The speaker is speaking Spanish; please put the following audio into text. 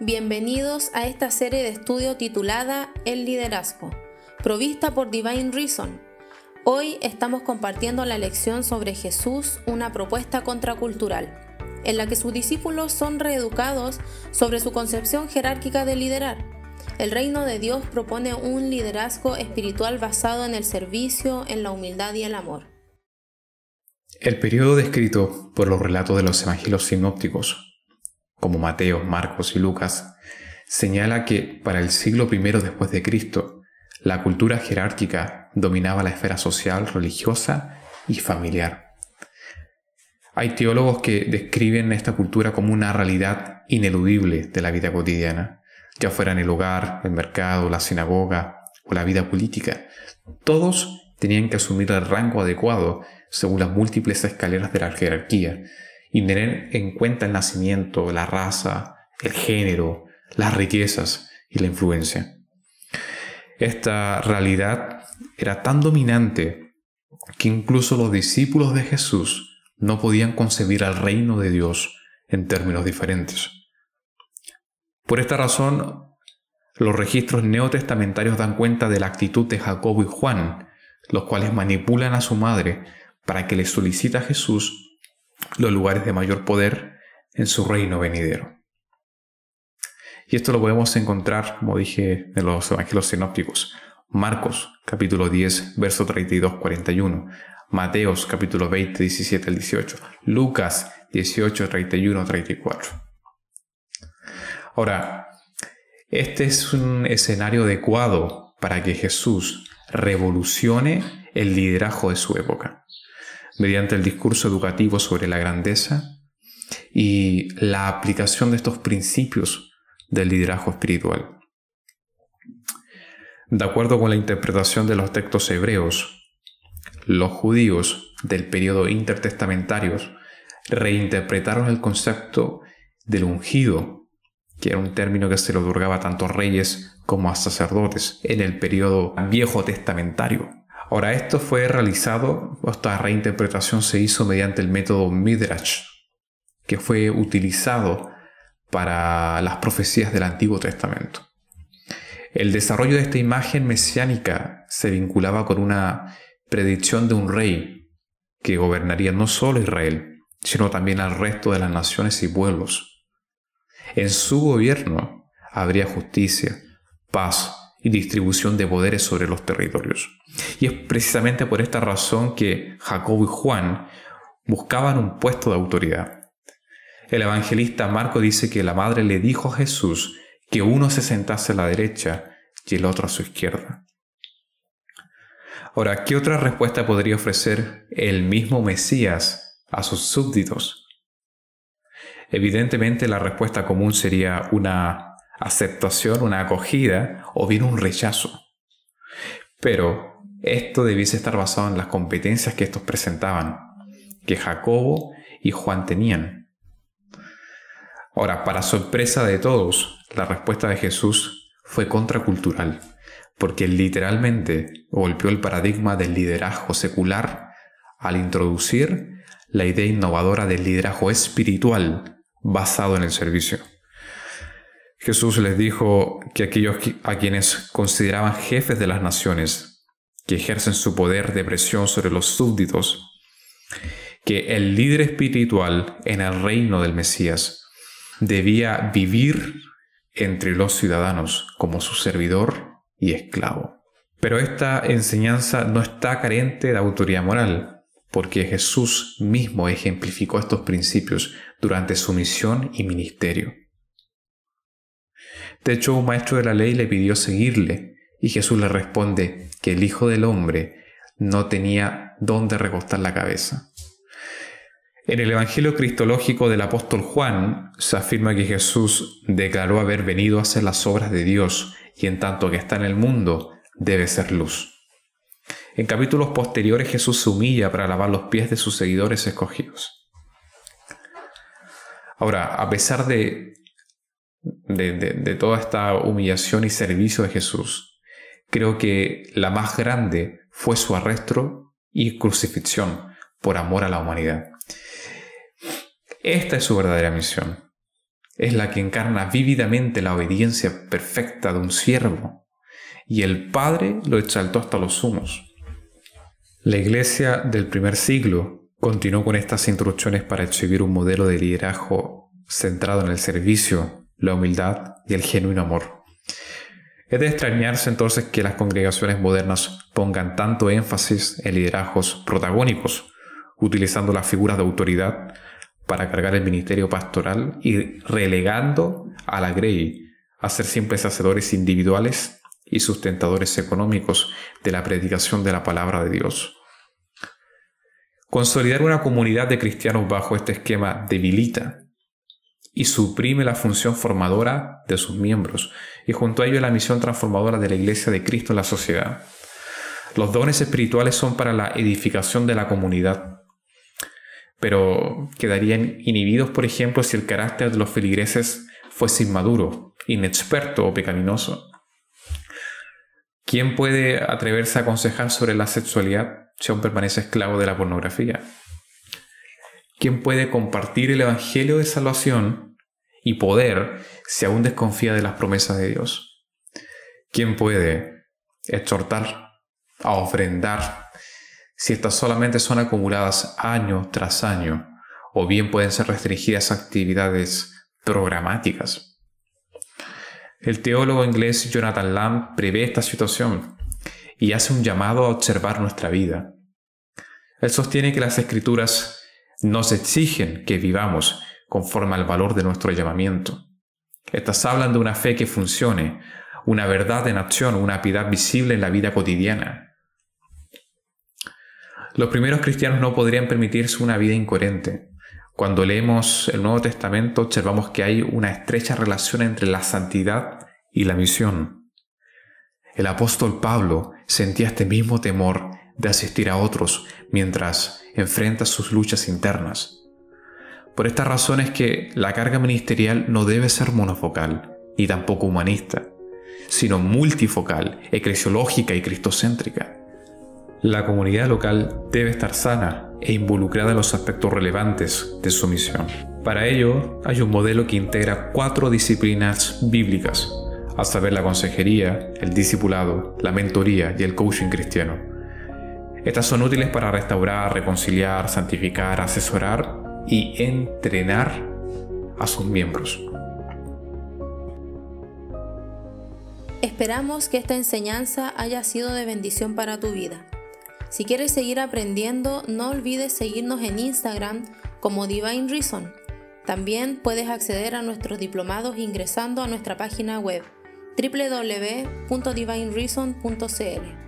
Bienvenidos a esta serie de estudio titulada El liderazgo, provista por Divine Reason. Hoy estamos compartiendo la lección sobre Jesús, una propuesta contracultural, en la que sus discípulos son reeducados sobre su concepción jerárquica de liderar. El reino de Dios propone un liderazgo espiritual basado en el servicio, en la humildad y el amor. El periodo descrito por los relatos de los evangelios sinópticos como Mateo, Marcos y Lucas, señala que para el siglo I después de Cristo, la cultura jerárquica dominaba la esfera social, religiosa y familiar. Hay teólogos que describen esta cultura como una realidad ineludible de la vida cotidiana, ya fuera en el hogar, el mercado, la sinagoga o la vida política. Todos tenían que asumir el rango adecuado según las múltiples escaleras de la jerarquía, y tener en cuenta el nacimiento, la raza, el género, las riquezas y la influencia. Esta realidad era tan dominante que incluso los discípulos de Jesús no podían concebir al reino de Dios en términos diferentes. Por esta razón, los registros neotestamentarios dan cuenta de la actitud de Jacobo y Juan, los cuales manipulan a su madre para que le solicite a Jesús los lugares de mayor poder en su reino venidero. Y esto lo podemos encontrar, como dije, en los evangelios sinópticos. Marcos, capítulo 10, verso 32-41. Mateos, capítulo 20, 17 al 18. Lucas, 18, 31, 34. Ahora, este es un escenario adecuado para que Jesús revolucione el liderazgo de su época mediante el discurso educativo sobre la grandeza y la aplicación de estos principios del liderazgo espiritual. De acuerdo con la interpretación de los textos hebreos, los judíos del periodo intertestamentario reinterpretaron el concepto del ungido, que era un término que se le otorgaba tanto a reyes como a sacerdotes en el periodo viejo testamentario. Ahora, esto fue realizado, esta reinterpretación se hizo mediante el método Midrash, que fue utilizado para las profecías del Antiguo Testamento. El desarrollo de esta imagen mesiánica se vinculaba con una predicción de un rey que gobernaría no solo Israel, sino también al resto de las naciones y pueblos. En su gobierno habría justicia, paz y distribución de poderes sobre los territorios. Y es precisamente por esta razón que Jacobo y Juan buscaban un puesto de autoridad. El evangelista Marco dice que la madre le dijo a Jesús que uno se sentase a la derecha y el otro a su izquierda. Ahora, ¿qué otra respuesta podría ofrecer el mismo Mesías a sus súbditos? Evidentemente la respuesta común sería una aceptación, una acogida o bien un rechazo. Pero esto debiese estar basado en las competencias que estos presentaban, que Jacobo y Juan tenían. Ahora, para sorpresa de todos, la respuesta de Jesús fue contracultural, porque literalmente golpeó el paradigma del liderazgo secular al introducir la idea innovadora del liderazgo espiritual basado en el servicio. Jesús les dijo que aquellos a quienes consideraban jefes de las naciones, que ejercen su poder de presión sobre los súbditos, que el líder espiritual en el reino del Mesías debía vivir entre los ciudadanos como su servidor y esclavo. Pero esta enseñanza no está carente de autoridad moral, porque Jesús mismo ejemplificó estos principios durante su misión y ministerio. De hecho, un maestro de la ley le pidió seguirle, y Jesús le responde que el Hijo del Hombre no tenía dónde recostar la cabeza. En el Evangelio Cristológico del apóstol Juan se afirma que Jesús declaró haber venido a hacer las obras de Dios y en tanto que está en el mundo debe ser luz. En capítulos posteriores Jesús se humilla para lavar los pies de sus seguidores escogidos. Ahora, a pesar de de, toda esta humillación y servicio de Jesús, creo que la más grande fue su arresto y crucifixión por amor a la humanidad. Esta es su verdadera misión. es la que encarna vívidamente la obediencia perfecta de un siervo, y el Padre lo exaltó hasta los sumos. La iglesia del primer siglo continuó con estas instrucciones para exhibir un modelo de liderazgo centrado en el servicio, la humildad y el genuino amor. Es de extrañarse entonces que las congregaciones modernas pongan tanto énfasis en liderazgos protagónicos, utilizando las figuras de autoridad para cargar el ministerio pastoral y relegando a la Grey a ser simples hacedores individuales y sustentadores económicos de la predicación de la palabra de Dios. Consolidar una comunidad de cristianos bajo este esquema debilita y suprime la función formadora de sus miembros y junto a ello la misión transformadora de la Iglesia de Cristo en la sociedad. Los dones espirituales son para la edificación de la comunidad, pero quedarían inhibidos, por ejemplo, si el carácter de los feligreses fuese inmaduro, inexperto o pecaminoso. ¿Quién puede atreverse a aconsejar sobre la sexualidad si aún permanece esclavo de la pornografía? ¿Quién puede compartir el Evangelio de salvación y poder si aún desconfía de las promesas de Dios? ¿Quién puede exhortar a ofrendar si estas solamente son acumuladas año tras año o bien pueden ser restringidas a actividades programáticas? El teólogo inglés Jonathan Lamb prevé esta situación y hace un llamado a observar nuestra vida. Él sostiene que las escrituras nos exigen que vivamos conforme al valor de nuestro llamamiento. Estas hablan de una fe que funcione, una verdad en acción, una piedad visible en la vida cotidiana. Los primeros cristianos no podrían permitirse una vida incoherente. Cuando leemos el Nuevo Testamento observamos que hay una estrecha relación entre la santidad y la misión. El apóstol Pablo sentía este mismo temor de asistir a otros mientras enfrenta sus luchas internas. Por esta razón es que la carga ministerial no debe ser monofocal ni tampoco humanista, sino multifocal, eclesiológica y cristocéntrica. La comunidad local debe estar sana e involucrada en los aspectos relevantes de su misión. Para ello, hay un modelo que integra cuatro disciplinas bíblicas, a saber la consejería, el discipulado, la mentoría y el coaching cristiano. Estas son útiles para restaurar, reconciliar, santificar, asesorar y entrenar a sus miembros. Esperamos que esta enseñanza haya sido de bendición para tu vida. Si quieres seguir aprendiendo, no olvides seguirnos en Instagram como Divine Reason. También puedes acceder a nuestros diplomados ingresando a nuestra página web www.divinereason.cl.